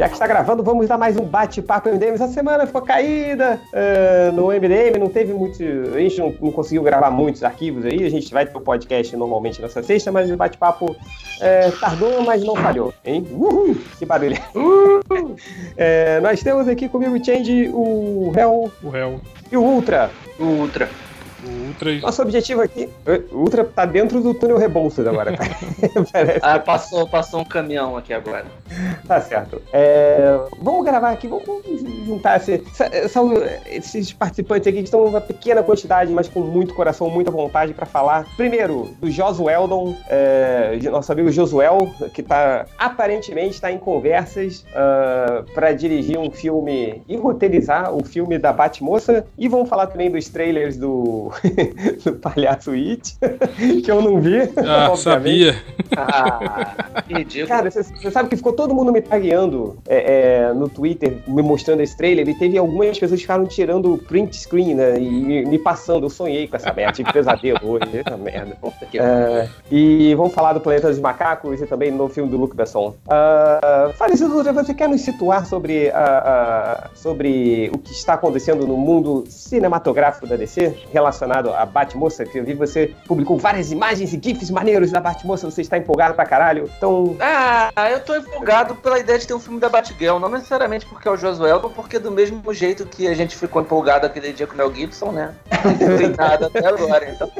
já que está gravando, vamos dar mais um bate-papo MDM. Essa semana ficou caída uh, no MDM, não teve muito. A gente não, não, conseguiu gravar muitos arquivos aí. A gente vai ter o podcast normalmente nessa sexta, mas o bate-papo é, tardou, mas não falhou, hein? Uhul! Que barulho! Uhul. É, nós temos aqui comigo o Change, o Hell. O Hell. E o Ultra. O Ultra. O Ultra... Nosso objetivo aqui. O Ultra tá dentro do túnel Rebouças agora, cara. ah, passou, passou um caminhão aqui agora. Tá certo. É, vamos gravar aqui, vamos juntar esse, são esses participantes aqui que estão uma pequena quantidade, mas com muito coração, muita vontade para falar. Primeiro, do Josueldon, é, nosso amigo Josuel, que tá aparentemente está em conversas uh, para dirigir um filme e roteirizar o filme da Batmoça. E vamos falar também dos trailers do do, palhaço It, que eu não vi. Ah, sabia. Ah, ridículo. Cara, você sabe que ficou todo mundo me tagueando é, é, no Twitter, me mostrando esse trailer, e teve algumas pessoas que ficaram tirando print screen, né, e me, me passando. Eu sonhei com essa merda, tive pesadelo hoje, essa merda. É, e vamos falar do Planeta dos Macacos e também no filme do Luc Besson. Uh, Falecido, você quer nos situar sobre, uh, uh, sobre o que está acontecendo no mundo cinematográfico da DC, relacionado relacionado à Batmoça, que eu vi você publicou várias imagens e gifs maneiros da Batmoça, você está empolgado pra caralho. Então. Ah, eu tô empolgado pela ideia de ter um filme da Batgirl, não necessariamente porque é o Josué, mas porque do mesmo jeito que a gente ficou empolgado aquele dia com o Mel Gibson, né? Não tem nada até agora, então.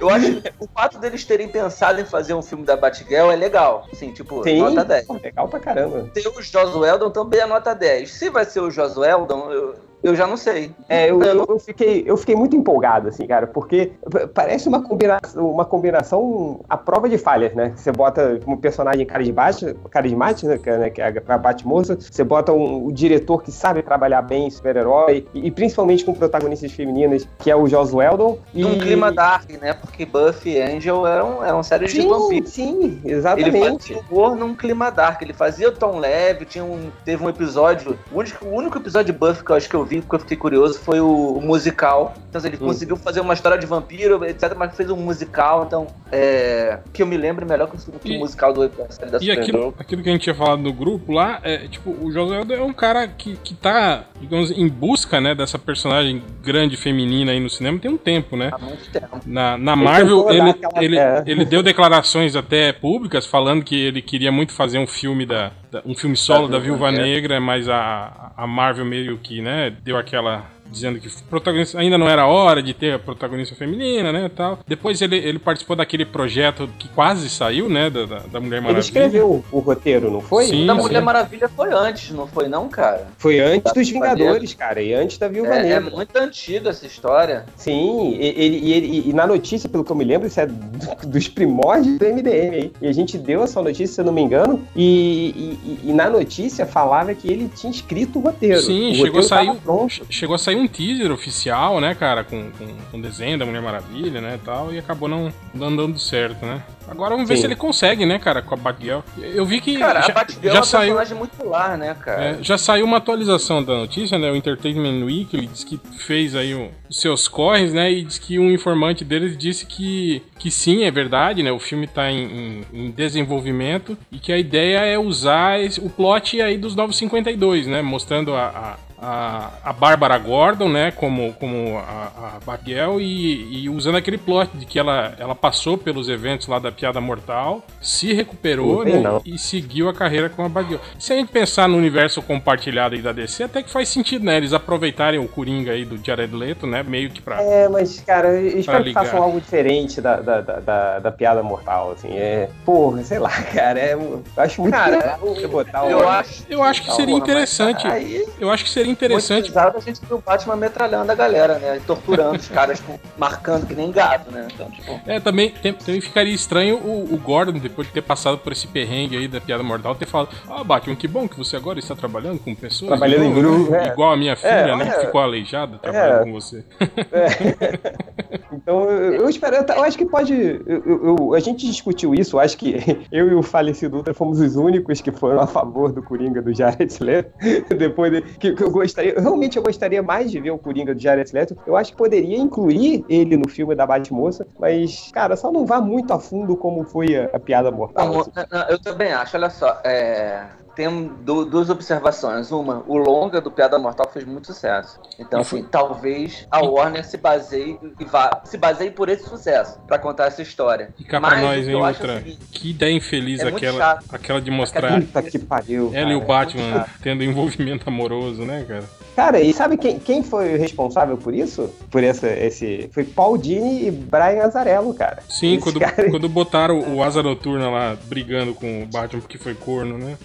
Eu acho que o fato deles terem pensado em fazer um filme da Batgirl é legal. Assim, tipo, Sim, nota 10. Legal pra caramba. Ter o Josueldon também é nota 10. Se vai ser o Josueldon, eu, eu já não sei. É, eu, eu, eu, fiquei, eu fiquei muito empolgado, assim, cara, porque parece uma combinação, uma combinação à prova de falhas, né? Você bota um personagem carismático, carismático né, que é a Batmoça, você bota um, um, diretor que sabe trabalhar bem super-herói, e, e, principalmente com protagonistas femininas, que é o Joss Whedon. E um clima dark, né? Porque Buffy e Angel eram, eram séries sim, de vampiros. Sim, exatamente. Ele fazia humor num clima dark, ele fazia o tom leve, tinha um, teve um episódio, o único, o único episódio de Buffy que eu acho que eu vi, porque eu fiquei curioso, foi o, o musical. Então, ele hum. conseguiu fazer uma história de vampiro, etc., mas fez um musical, então, é, que eu me lembro melhor que o musical do da série da E aquilo, aquilo, que a gente tinha falado no grupo lá, é, tipo, o José é um cara que, que tá, digamos, em busca, né, dessa personagem grande feminina aí no cinema tem um tempo, né? Há muito tempo. Na, na Marvel, ele, ele, ele, é. ele deu declarações até públicas falando que ele queria muito fazer um filme da um filme solo da, Viúva Negra, mas a, a Marvel meio que, né, deu aquela dizendo que protagonista ainda não era hora de ter a protagonista feminina, né, tal. Depois ele, ele participou daquele projeto que quase saiu, né, da, da Mulher Maravilha. Ele escreveu o roteiro, não foi? Sim, da Mulher sim. Maravilha foi antes, não foi não, cara? Foi antes dos Vingadores, cara, e antes da Viúva é, Negra. É muito antiga essa história. Sim, e, ele, e, e, na notícia, pelo que eu me lembro, isso é dos primórdios do MDM aí. E a gente deu essa notícia, se eu não me engano, e, e, e na notícia falava que ele tinha escrito o roteiro. Sim, o chegou, roteiro a sair, chegou a sair um teaser oficial, né, cara, com, com, com desenho da Mulher Maravilha, né, tal, e acabou não, não dando certo, né. Agora vamos ver Sim. se ele consegue, né, cara, com a Batgirl. Eu vi que cara, já, a Batgirl já é um saiu, personagem muito popular, né, cara. É, já saiu uma atualização da notícia, né, o Entertainment Weekly diz que fez aí o, os seus corres, né, e diz que um informante deles disse que, que sim, é verdade, né, o filme tá em, em, em desenvolvimento e que a ideia é usar esse, o plot aí dos 952, né, mostrando a, a a, a Bárbara Gordon, né, como, como a, a Bagel e, e, usando aquele plot de que ela, ela passou pelos eventos lá da Piada Mortal, se recuperou né, e seguiu a carreira com a Bagel. Se a gente pensar no universo compartilhado aí da DC, até que faz sentido, né, eles aproveitarem o Coringa aí do Jared Leto, né, meio que pra... É, mas, cara, eu espero que façam algo diferente da, da, da, da, Piada Mortal, assim, é... Porra, sei lá, cara, é, eu acho muito... Cara, eu, botar eu, acho, eu acho que seria interessante, eu acho que seria interessante. Muito a gente viu o Batman metralhando a galera, né? Torturando os caras, tipo, marcando que nem gato, né? Então, tipo... É, também, também ficaria estranho o, o, Gordon, depois de ter passado por esse perrengue aí da piada mortal, ter falado: Ah, Batman, que bom que você agora está trabalhando com pessoas. Trabalhando igual, em grupo. Né? É. Igual a minha filha, é, né? Que ficou aleijada trabalhando é. com você. É. então, eu, eu espero, eu, eu, acho que pode. Eu, a gente discutiu isso, acho que eu e o falecido Ultra fomos os únicos que foram a favor do Coringa do Jared Leto. Depois de, que, que eu gostaria, realmente eu gostaria mais de ver o Coringa do Jared Leto. Eu acho que poderia incluir ele no filme da Batmoça, mas, cara, só não vá muito a fundo como foi a, a piada mortal. Não, não, eu também acho, olha só, é... tem duas observações. Uma, o longa do Piada Mortal fez muito sucesso. Então, assim, talvez a Warner se baseie e vá, se baseie por esse sucesso para contar essa história. E cá pra nós, hein, outra. Assim, que ideia infeliz é aquela, aquela de mostrar Puta que pariu, ela e o Batman tendo envolvimento amoroso, né, cara? Cara, e sabe quem, quem foi o responsável por isso? Por essa, esse. Foi Paul Dini e Brian Azarello, cara. Sim, quando, cara... quando botaram o Asa Noturna lá brigando com o Batman porque foi corno, né?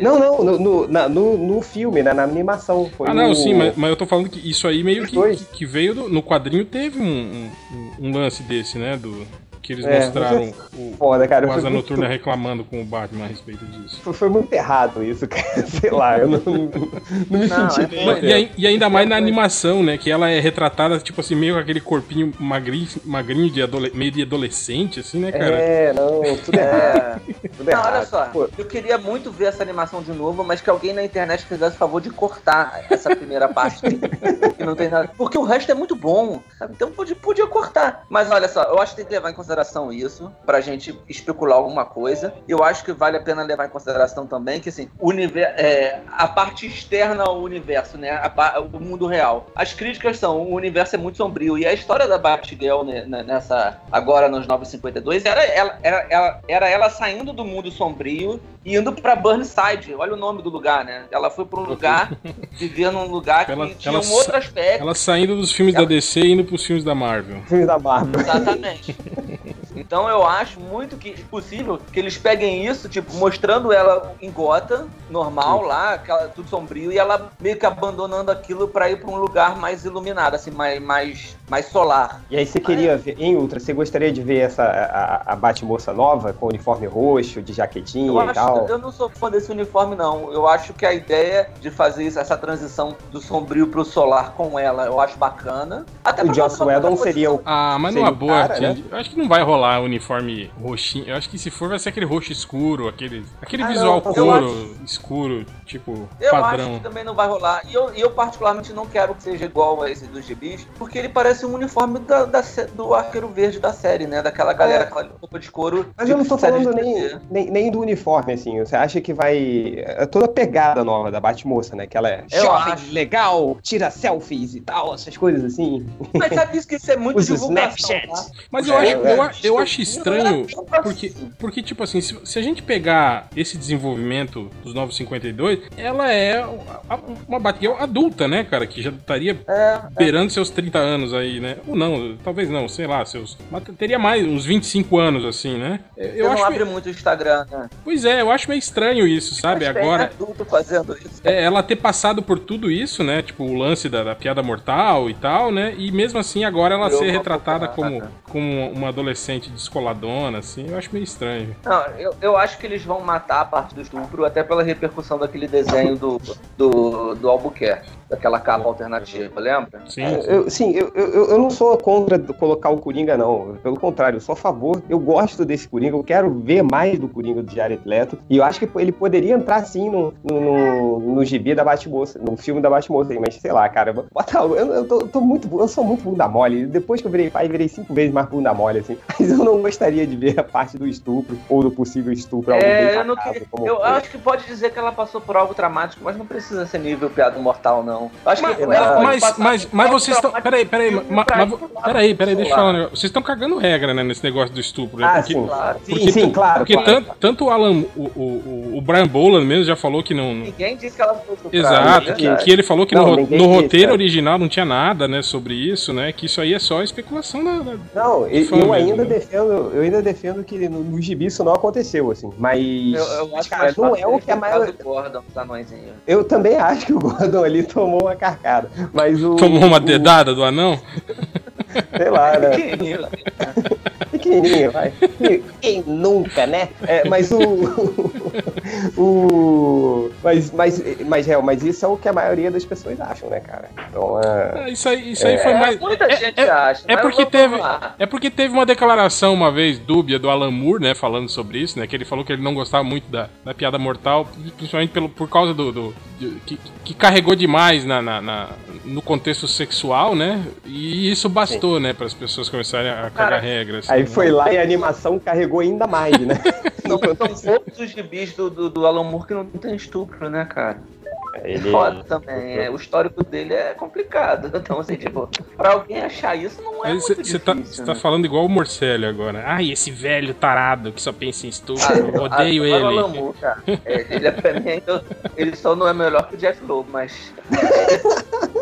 Não, não, no, no, na, no, no filme, né, na animação. Foi ah, não, sim, mas, mas, eu tô falando que isso aí meio que, que, que, veio do, no quadrinho, teve um, um, um, lance desse, né? Do, que eles é, mostraram é o, foda, cara, o Asa Noturna muito... reclamando com o Batman a respeito disso. Foi, foi muito errado isso, cara. Sei lá, eu não, não, não me não, senti é, bem. E, e, ainda mais na animação, né? Que ela é retratada, tipo assim, meio com aquele corpinho magrinho, magrinho de meio de adolescente, assim, né, cara? É, não, tudo é. errado. Tudo não, errado. olha só, Pô. eu queria muito ver essa animação de novo, mas que alguém na internet fizesse o favor de cortar essa primeira parte que não tem nada. Porque o resto é muito bom, sabe? Então podia, podia cortar. Mas olha só, eu acho que tem que levar em consideração consideração isso, pra gente especular alguma coisa. Eu acho que vale a pena levar em consideração também que, assim, é, a parte externa ao universo, né? A, o mundo real. As críticas são, o universo é muito sombrio. E a história da Batgirl né, nessa, agora nos 952, era ela, era, ela, era ela saindo do mundo sombrio e indo pra Burnside. Olha o nome do lugar, né? Ela foi pra um lugar, viver num lugar que ela, tinha um outro aspecto. Ela saindo dos filmes ela... da DC e indo pros filmes da Marvel. Filmes da Marvel. Exatamente. Então eu acho muito que possível que eles peguem isso, tipo, mostrando ela em Gota, normal Sim. lá, aquela, tudo sombrio, e ela meio que abandonando aquilo para ir para um lugar mais iluminado, assim, mais, mais, mais solar. E aí você queria ver, em Ultra, você gostaria de ver essa a, a Batmoça nova, com uniforme roxo, de jaquetinha eu e acho, tal? Eu não sou fã desse uniforme, não. Eu acho que a ideia de fazer isso, essa transição do sombrio pro solar com ela, eu acho bacana. Até o Joss Whedon seria o. Ah, mas numa boa, cara, né? eu acho que não vai rolar uniforme roxinho. Eu acho que se for vai ser aquele roxo escuro, aquele, aquele ah, visual não, couro acho... escuro, tipo, eu padrão. Eu acho que também não vai rolar. E eu, eu particularmente não quero que seja igual a esse dos gibis, porque ele parece um uniforme da, da do arqueiro verde da série, né? Daquela galera, é. aquela roupa de couro. Mas eu não tô falando nem, nem, nem, do uniforme, assim. Você acha que vai... É toda a pegada nova da Batmoça, né? Que ela é eu jovem, acho. legal, tira selfies e tal, essas coisas assim. Mas sabe isso que isso é muito Os Snapchat. Tá? Mas eu, é, acho, eu, eu acho estranho, porque, porque tipo assim, se, se, a gente pegar esse desenvolvimento dos 952, ela é uma Batgirl adulta, né, cara? Que já estaria é, beirando é. seus 30 anos aí, né? Ou não, talvez não, sei lá, seus. Mas teria mais, uns 25 anos, assim, né? Eu Você acho não abre muito o Instagram, né? Pois é, eu acho meio estranho isso, sabe? Mas Agora. adulto fazendo isso. É, ela ter passado por tudo isso, né? Tipo, o lance da, da piada mortal e tal, né? E mesmo assim, agora ela ser retratada como, como uma adolescente descoladona, assim, eu acho meio estranho. Não, eu, eu acho que eles vão matar a parte do estupro, até pela repercussão daquele desenho do, do, do Albuquerque daquela capa alternativa, lembra? Sim, sim. Eu, sim eu, eu, eu não sou contra colocar o Coringa, não. Pelo contrário, eu sou a favor. Eu gosto desse Coringa, eu quero ver mais do Coringa do Jared Leto. E eu acho que ele poderia entrar, sim, no, no, no, no gibi da Batmoça, no filme da Batmoça, mas sei lá, cara. Bota, eu, eu, tô, tô muito, eu sou muito bunda mole. Depois que eu virei pai, virei cinco vezes mais bunda mole, assim. Mas eu não gostaria de ver a parte do estupro ou do possível estupro. É, eu, não que, eu acho que pode dizer que ela passou por algo traumático, mas não precisa ser nível piada mortal, não. Acho mas, que mas, mas, mas, vocês estão. Peraí, peraí, ma, ma, peraí, peraí, deixa eu falar um negócio. Vocês estão cagando regra, né, nesse negócio do estupro. Né? Ah, porque, sim, claro. Porque, sim, sim, claro. Porque claro. Tanto, tanto o Alan, o, o, o Brian Boland mesmo já falou que não. Ninguém disse que ela foi Exato, né? que, que ele falou que não, no, no roteiro original não tinha nada, né, sobre isso, né? Que isso aí é só especulação da. da não, eu, ainda né? defendo, eu ainda defendo que no, no gibi isso não aconteceu, assim. Mas. Eu, eu acho cara, não é o que a maioria. Eu também acho que o Gordon ali tomou uma carcada. Mas o. Tomou uma dedada do anão? Sei lá, né? Pequenininho, vai. Quem nunca, né? É, mas o. o. Mas, mas, mas, real, mas isso é o que a maioria das pessoas acham, né, cara? Então, é... isso aí, isso aí é, foi mais. Muita é, gente é, acha. É porque, teve, é porque teve uma declaração uma vez dúbia do Alan Moore, né, falando sobre isso, né? Que ele falou que ele não gostava muito da, da piada mortal, principalmente pelo, por causa do. do de, que, que carregou demais na, na, na, no contexto sexual, né? E isso bastou, Sim. né, para as pessoas começarem a cagar regras. Assim, aí né? foi lá e a animação carregou ainda mais, né? são, são poucos os gibis do, do, do Alan Moore que não tem estupro, né, cara? Ele... É foda também. É, o histórico dele é complicado. Então, assim, tipo, pra alguém achar isso não é Você muito tá, Você tá falando igual o Morcelli agora. Ai, esse velho tarado que só pensa em estupro. Ah, odeio ele. Lamu, é, ele é pra mim ainda. Ele só não é melhor que o Jeff Lowe, mas.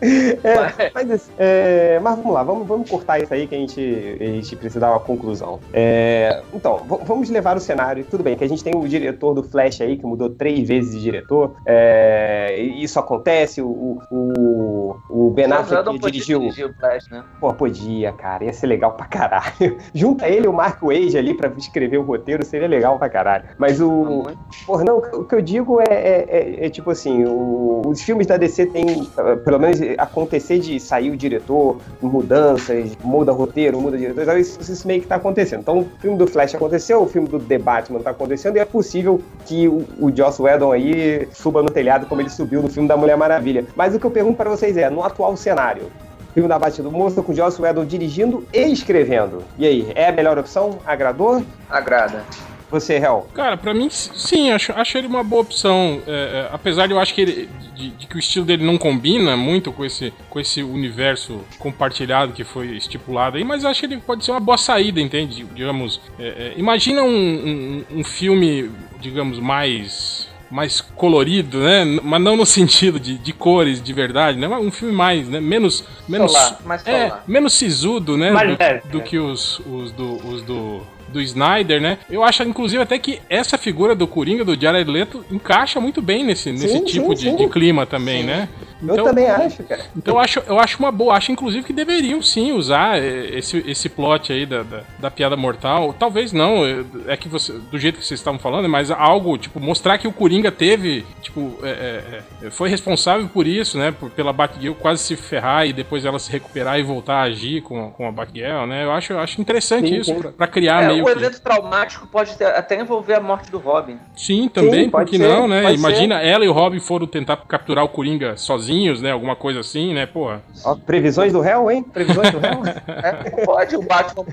É, mas, é, mas, vamos lá, vamos, vamos cortar isso aí que a gente, a gente precisa dar uma conclusão. É, então, vamos levar o cenário. Tudo bem, que a gente tem o diretor do Flash aí, que mudou três vezes de diretor. É, isso acontece, o, o, o Ben Affleck dirigiu. o Flash, né? Pô, podia, cara, ia ser legal pra caralho. Junta ele e o Mark Wade ali pra escrever o roteiro, seria legal pra caralho. Mas o. Porra, não, o que eu digo é, é, é, é tipo assim, o, os filmes da DC têm, pelo menos acontecer de sair o diretor, mudanças, muda roteiro, muda diretor, então isso, isso meio que tá acontecendo. Então, o filme do Flash aconteceu, o filme do The Batman tá acontecendo, e é possível que o, o Joss Whedon aí suba no telhado como ele subiu no filme da Mulher Maravilha. Mas o que eu pergunto para vocês é, no atual cenário, filme da Batida do Monstro com Joss Whedon dirigindo e escrevendo. E aí, é a melhor opção? Agradou? Agrada. Você, Hel? Cara, para mim, sim, acho, acho ele uma boa opção. É, é, apesar de eu acho que ele. De, de, que o estilo dele não combina muito com esse, com esse universo compartilhado que foi estipulado aí, mas acho que ele pode ser uma boa saída, entende? Digamos, é, é imagina um, um, um filme, digamos, mais mais colorido, né? Mas não no sentido de, de cores de verdade, né? Um filme mais, né? Menos menos mais é, menos sisudo, né? Do, do, que os, os do os do do Snyder, né? Eu acho, inclusive, até que essa figura do Coringa, do Jared Leto, encaixa muito bem nesse, nesse sim, tipo sim, de, sim. de, clima também, né? Então, eu também acho, cara. Então eu acho, eu acho uma boa. Acho, inclusive, que deveriam sim usar esse, esse plot aí da, da, da piada mortal. Talvez não, é que você. Do jeito que vocês estavam falando, mas algo, tipo, mostrar que o Coringa teve, tipo, é, é, é foi responsável por isso, né? Por, pela Batgirl quase se ferrar e depois ela se recuperar e voltar a agir com, com a Batgirl, né? Eu acho, eu acho interessante sim, isso, sim. Pra, pra, criar é, meio. O evento que... traumático pode ter, até envolver a morte do Robin. Sim, também, sim, porque não, né? Imagina ser. ela e o Robin foram tentar capturar o Coringa sozinhos sozinhos, né? Alguma coisa assim, né? Porra. Ó, previsões do réu, hein? Previsões do réu. é, pode, o Batman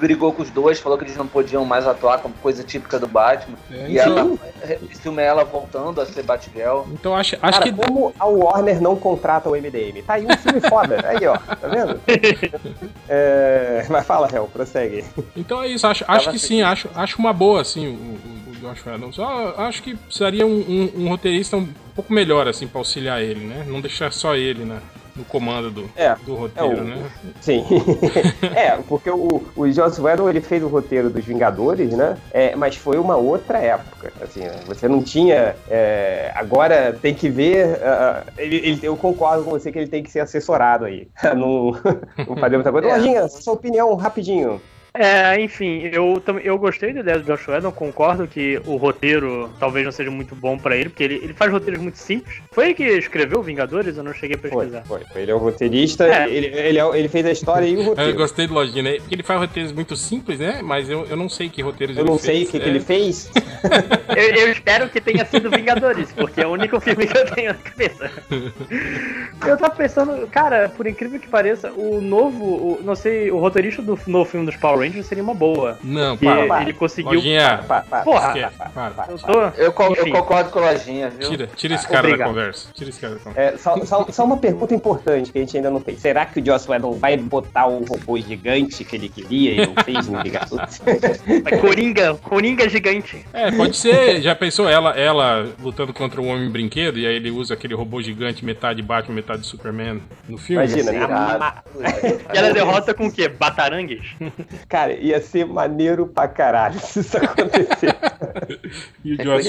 brigou com os dois, falou que eles não podiam mais atuar como coisa típica do Batman. É, e ela, esse filme é ela voltando a ser Batgirl. Então acho, acho Cara, que. Como a Warner não contrata o MDM? Tá aí um filme foda. Aí, ó, tá vendo? é... Mas fala, réu, prossegue. Então é isso, acho, acho que sim, acho, acho uma boa, assim, o, o Josh Whedon. Só acho que precisaria um, um, um roteirista um pouco melhor, assim, pra auxiliar ele, né? Não deixar só ele, né? no comando do, é, do roteiro, é o, né? Sim. é, porque o, o Joss Whedon, ele fez o roteiro dos Vingadores, né? É, mas foi uma outra época, assim, né? você não tinha... É, agora tem que ver... Uh, ele, ele, eu concordo com você que ele tem que ser assessorado aí. não, não fazer muita coisa. É. Lojinha, sua opinião, rapidinho. É, enfim, eu, eu gostei da ideia do Josh Whedon, concordo que o roteiro talvez não seja muito bom para ele, porque ele, ele faz roteiros muito simples. Foi ele que escreveu Vingadores? Eu não cheguei a pesquisar. Foi, foi. Ele é o roteirista, é. Ele, ele, é ele, fez a história e o roteiro. Eu gostei do Lojinha, né? Porque ele faz roteiros muito simples, né? Mas eu, eu não sei que roteiros eu ele fez. Eu não sei o que, é. que ele fez. eu, eu, espero que tenha sido Vingadores, porque é o único filme que eu tenho na cabeça. eu tava pensando, cara, por incrível que pareça, o novo, o, não sei, o roteirista do novo filme dos Power Rangers seria uma boa. Não, para, para. Ele conseguiu. Lojinha. Para, para, Porra, para, para, eu, tô... eu, eu, concordo com a Lojinha, viu? Tira, tira esse cara Obrigado. da conversa. Tira esse cara da conversa. É, só, só, só, uma pergunta importante que a gente ainda não fez. Será que o Joss Whedon vai botar o robô gigante que ele queria e não fez no Vingadores? Coringa, Coringa gigante. É, pode ser. Já pensou ela, ela lutando contra o Homem Brinquedo e aí ele usa aquele robô gigante, metade Batman, metade Superman no filme? Imagina, né? E ela derrota com o quê? Batarangues? Cara, ia ser maneiro pra caralho se isso acontecer. e, o Josh,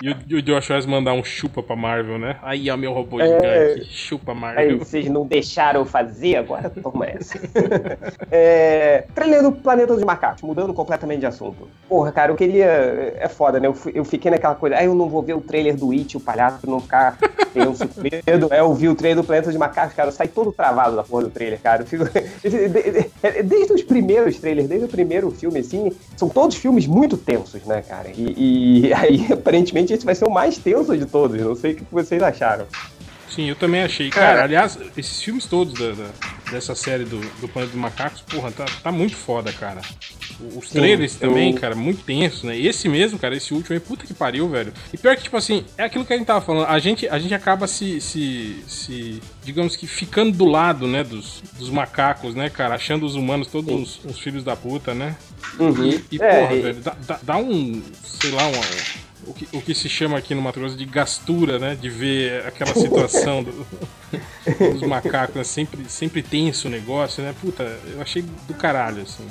e, o, e o Josh Wes mandar um chupa pra Marvel, né? Aí, ó, meu robô é... gigante, chupa Marvel. Aí, vocês não deixaram fazer, agora toma essa. é... Trailer do Planeta dos Macacos, mudando completamente de assunto. Porra, cara, eu queria... É foda, né? Eu, eu fiquei naquela coisa, aí eu não vou ver o trailer do It, o palhaço, não ficar tenso, medo. É, eu vi o trailer do Planeta dos Macacos, cara, eu saí todo travado da porra do trailer, cara. Eu fico... Desde os primeiros trailers, desde o primeiro filme, assim, são todos filmes muito tensos, né, cara? E, e aí, aparentemente, esse vai ser o mais tenso de todos. Não sei o que vocês acharam. Sim, eu também achei. Cara, Cara aliás, esses filmes todos da, da, dessa série do, do Planeta dos Macacos, porra, tá, tá muito foda, cara. Os trailers Sim, também, eu... cara, muito tenso, né? Esse mesmo, cara, esse último aí, puta que pariu, velho. E pior que, tipo assim, é aquilo que a gente tava falando, a gente, a gente acaba se, se, se digamos que, ficando do lado, né, dos, dos macacos, né, cara, achando os humanos todos uns, uns, filhos da puta, né? Uhum. E, e é, porra, e... velho, dá, dá, dá um, sei lá, um o que, o que se chama aqui no Mato Grosso de gastura, né? De ver aquela situação do, dos macacos, né? sempre, sempre tenso o negócio, né? Puta, eu achei do caralho, assim.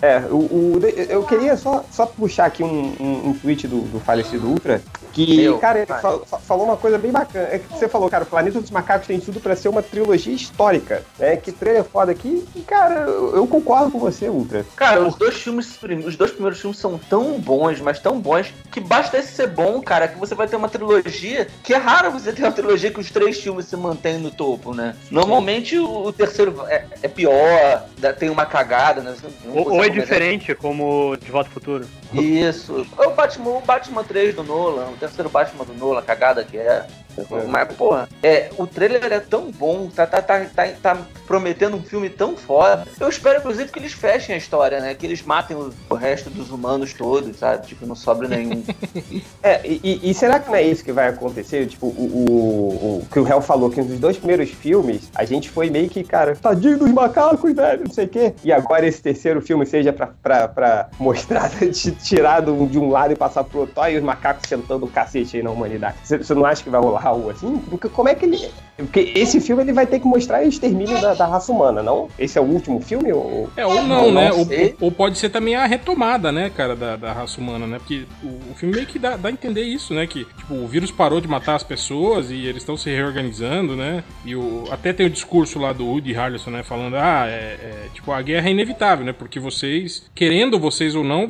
É, o, o eu queria só, só puxar aqui um, um, um tweet do, do falecido Ultra, que, Meu, cara, ele fal, falou uma coisa bem bacana. É que você falou, cara, o Planeta dos Macacos tem tudo para ser uma trilogia histórica, né? Que trailer foda aqui. E, cara, eu, eu, concordo com você, Ultra. Cara, os dois filmes, os dois primeiros filmes são tão bons, mas tão bons, que basta esse ser bom, cara, que você vai ter uma trilogia, que é raro você ter uma trilogia que os três filmes se mantêm no topo, né? Normalmente o, o terceiro é, é, pior, tem uma cagada, né? Ou, ou é diferente, como De Volta ao Futuro. Isso. O Batman, o Batman 3 do Nolan, o terceiro Batman do Nolan, cagada que é. É. Mas, porra, é, o trailer é tão bom, tá, tá, tá, tá, tá prometendo um filme tão foda. Eu espero, inclusive, que eles fechem a história, né? Que eles matem o, o resto dos humanos todos, sabe? Tipo, não sobre nenhum. é, e, e, será que não é isso que vai acontecer? Tipo, o, o, o que o Hell falou, que nos dois primeiros filmes, a gente foi meio que, cara, tadinho dos macacos, velho, não sei o quê. E agora esse terceiro filme seja pra, pra, pra mostrar, tirar de um lado e passar pro outro, e os macacos sentando o cacete aí na humanidade. Você não acha que vai rolar algo assim? Como é que ele. Porque esse filme ele vai ter que mostrar o extermínio da, da raça humana, não? Esse é o último filme? Ou... É, ou não, ou né? Ou, ou, pode ser também a retomada, né, cara, da, da raça humana, né? Porque o, o filme meio que dá, dá a entender isso, né? Que tipo, o vírus parou de matar as pessoas e eles estão se reorganizando, né? E o, até tem o discurso lá do Woody Harrelson, né? Falando, ah, é, é, tipo, a guerra é inevitável, né? Porque vocês, querendo vocês ou não,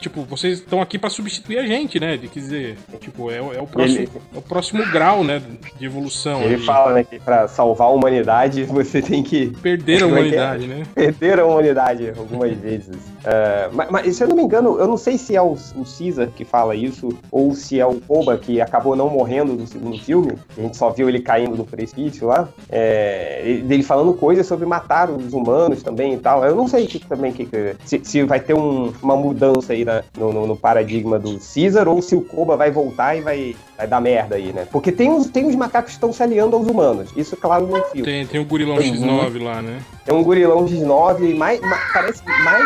tipo, vocês estão aqui para substituir a gente, né? De, quer dizer, tipo, é, é, o próximo, ele... é o próximo grau, né? De evolução. Ele fala, né, que pra salvar a humanidade você tem que. Perder a é é? humanidade, né? Perder a humanidade algumas vezes. Uh, mas, mas, se eu não me engano, eu não sei se é o, o Caesar que fala isso, ou se é o Koba que acabou não morrendo no segundo filme. A gente só viu ele caindo do precipício lá. É, ele falando coisas sobre matar os humanos também e tal. Eu não sei que, também que, se, se vai ter um, uma mudança aí na, no, no, no, paradigma do Caesar ou se o Koba vai voltar e vai, vai dar merda aí, né? Porque tem uns, tem uns macacos que estão se aliando aos humanos. Isso, claro, no filme. Tem, tem o gorilão X9 lá, né? Tem um gorilão X9, mais, mais, parece mais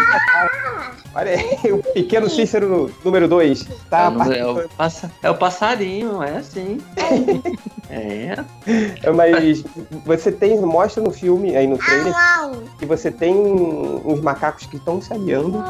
Olha aí, o pequeno Cícero número 2. Tá é, é, o passa, é o passarinho, é assim. é. é. Mas você tem, mostra no filme, aí no trailer, que você tem uns macacos que estão se aliando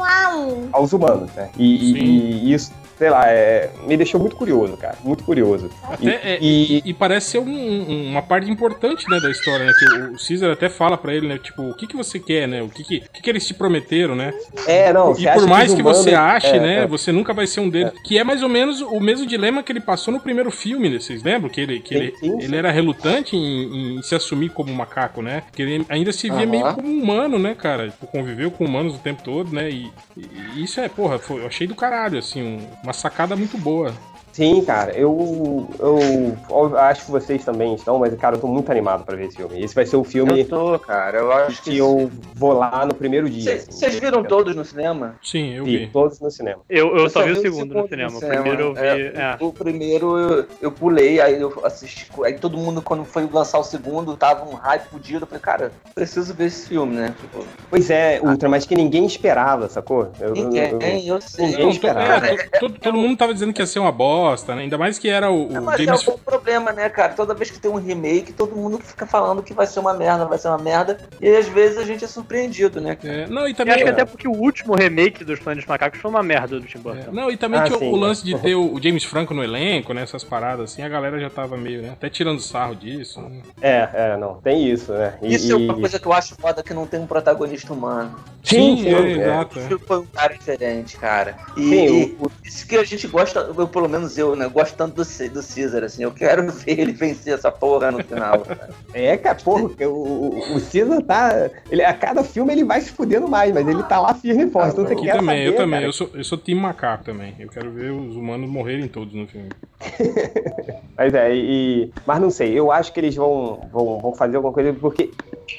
aos humanos, né? E, e, e isso sei lá, é, me deixou muito curioso, cara. Muito curioso. Até, e, é, e, e, parece ser um, uma parte importante, né, da história, né? Que o Caesar até fala para ele, né? Tipo, o que, que você quer, né? O que, que, que, que eles te prometeram, né? É, não. E por mais que, você ache, é, né? É. Você nunca vai ser um deles. É. Que é mais ou menos o mesmo dilema que ele passou no primeiro filme, né? Vocês lembram? Que ele, que ele, ele era relutante em, em, se assumir como macaco, né? Que ele ainda se via meio como humano, né, cara? Tipo, conviveu com humanos o tempo todo, né? E, e isso é, porra, foi, eu achei do caralho, assim, um, uma sacada muito boa. Sim, cara, eu, eu acho que vocês também estão, mas, cara, eu tô muito animado pra ver esse filme. Esse vai ser o filme. Eu tô, cara, eu acho que. que eu vou lá no primeiro dia. Vocês assim, viram todos no cinema? Sim, eu vi. todos no cinema. Eu, eu só vi o segundo no cinema. O primeiro eu vi. É, é. O primeiro eu, eu, pulei, aí eu assisti. Aí todo mundo, quando foi lançar o segundo, tava um hype fudido. Eu falei, cara, preciso ver esse filme, né? Tipo... Pois é, Ultra, mas que ninguém esperava, sacou? Eu, ninguém, eu, eu, eu sei. Ninguém esperava. É, todo, todo mundo tava dizendo que ia ser uma bosta bosta, né? Ainda mais que era o, o mas James... é o problema, né, cara? Toda vez que tem um remake, todo mundo fica falando que vai ser uma merda, vai ser uma merda. E às vezes a gente é surpreendido, né? É, não, e também... acho que até porque o último remake dos Planos Macacos foi uma merda do Tim Burton. É, não, e também ah, que sim, o, o, lance de ter o, James Franco no elenco, né? Essas paradas assim, a galera já tava meio, né? Até tirando sarro disso. Né? É, é, não. Tem isso, né? E, isso é uma coisa que eu acho foda que não tem um protagonista humano. Sim, sim, é, exato. O foi um cara diferente, cara. E, sim, o... isso que a gente gosta, eu, pelo menos eu, né? Gosto tanto do, do Caesar, assim. Eu quero ver ele vencer essa porra no final. Cara. É, cara, porra, o, o Caesar tá. Ele, a cada filme ele vai se fudendo mais, mas ele tá lá firme e forte. Então você quer também, saber, eu também. Cara. Eu sou, eu sou time macaco também. Eu quero ver os humanos morrerem todos no filme. mas é, e. Mas não sei, eu acho que eles vão, vão, vão fazer alguma coisa, porque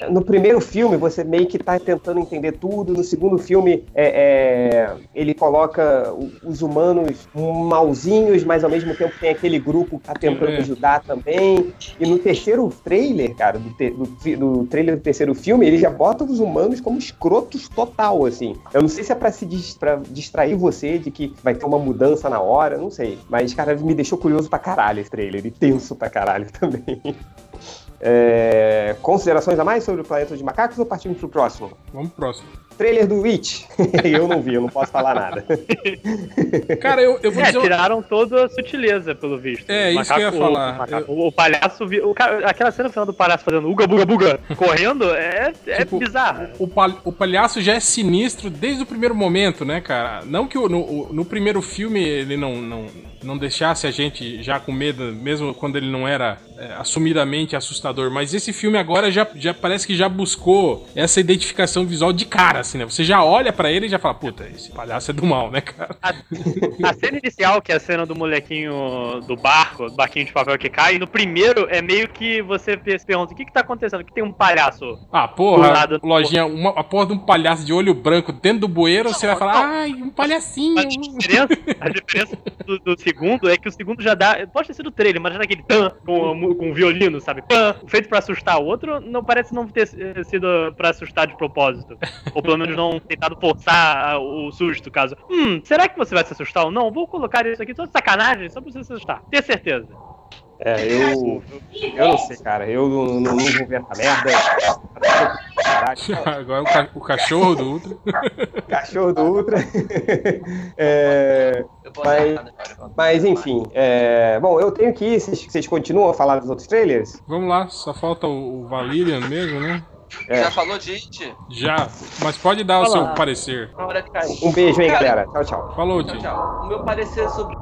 no primeiro filme você meio que tá tentando entender tudo, no segundo filme é, é, ele coloca os humanos malzinhos, mas ao mesmo tempo tem aquele grupo que tá tentando é. ajudar também. E no terceiro trailer, cara, do, te, do, do, trailer do terceiro filme, ele já bota os humanos como escrotos total, assim. Eu não sei se é pra, se pra distrair você de que vai ter uma mudança na hora, não sei. Mas, cara, me deixou curioso pra caralho esse trailer, e tenso pra caralho também. É, considerações a mais sobre o Planeta de Macacos ou partimos pro próximo? Vamos pro próximo. Trailer do Witch. eu não vi, eu não posso falar nada. Cara, eu, eu vou é, dizer. tiraram toda a sutileza, pelo visto. É, o isso macaco, que eu ia falar. O, macaco, eu... o palhaço. O cara, aquela cena final do palhaço fazendo uga, buga, buga, correndo, é, é tipo, bizarro. O, o palhaço já é sinistro desde o primeiro momento, né, cara? Não que no, no primeiro filme ele não, não, não deixasse a gente já com medo, mesmo quando ele não era é, assumidamente assustador, mas esse filme agora já, já parece que já buscou essa identificação visual de cara assim, né? Você já olha para ele e já fala, puta, esse palhaço é do mal, né, cara? A, a, cena inicial, que é a cena do molequinho do barco, do barquinho de papel que cai, no primeiro é meio que você se pergunta, o que que tá acontecendo? Que tem um palhaço. Ah, porra, lojinha, uma, a porra de um palhaço de olho branco dentro do bueiro, não, você vai falar, não. ai, um palhacinho. A diferença, a diferença do, do, segundo é que o segundo já dá, pode ter sido trailer, mas já dá aquele tan com, com violino, sabe? Pan, feito pra assustar o outro, não parece não ter sido pra assustar de propósito. Ou pelo menos não tentado forçar o susto, caso. Hum, será que você vai se assustar ou não? Vou colocar isso aqui só de sacanagem, só pra você se assustar. Ter certeza. É, eu. Eu não sei, cara. Eu não, não, não vou ver essa merda. Agora o, ca o, cachorro do Ultra. cachorro do Ultra. é, mas, mas, enfim. É, bom, eu tenho que ir. Vocês, vocês continuam a falar dos outros trailers? Vamos lá, só falta o, o mesmo, né? É. Já falou de gente? Já, mas pode dar Olá. o seu parecer. Um beijo, hein, galera. Tchau, tchau. Falou, tchau, tchau. O meu parecer sobre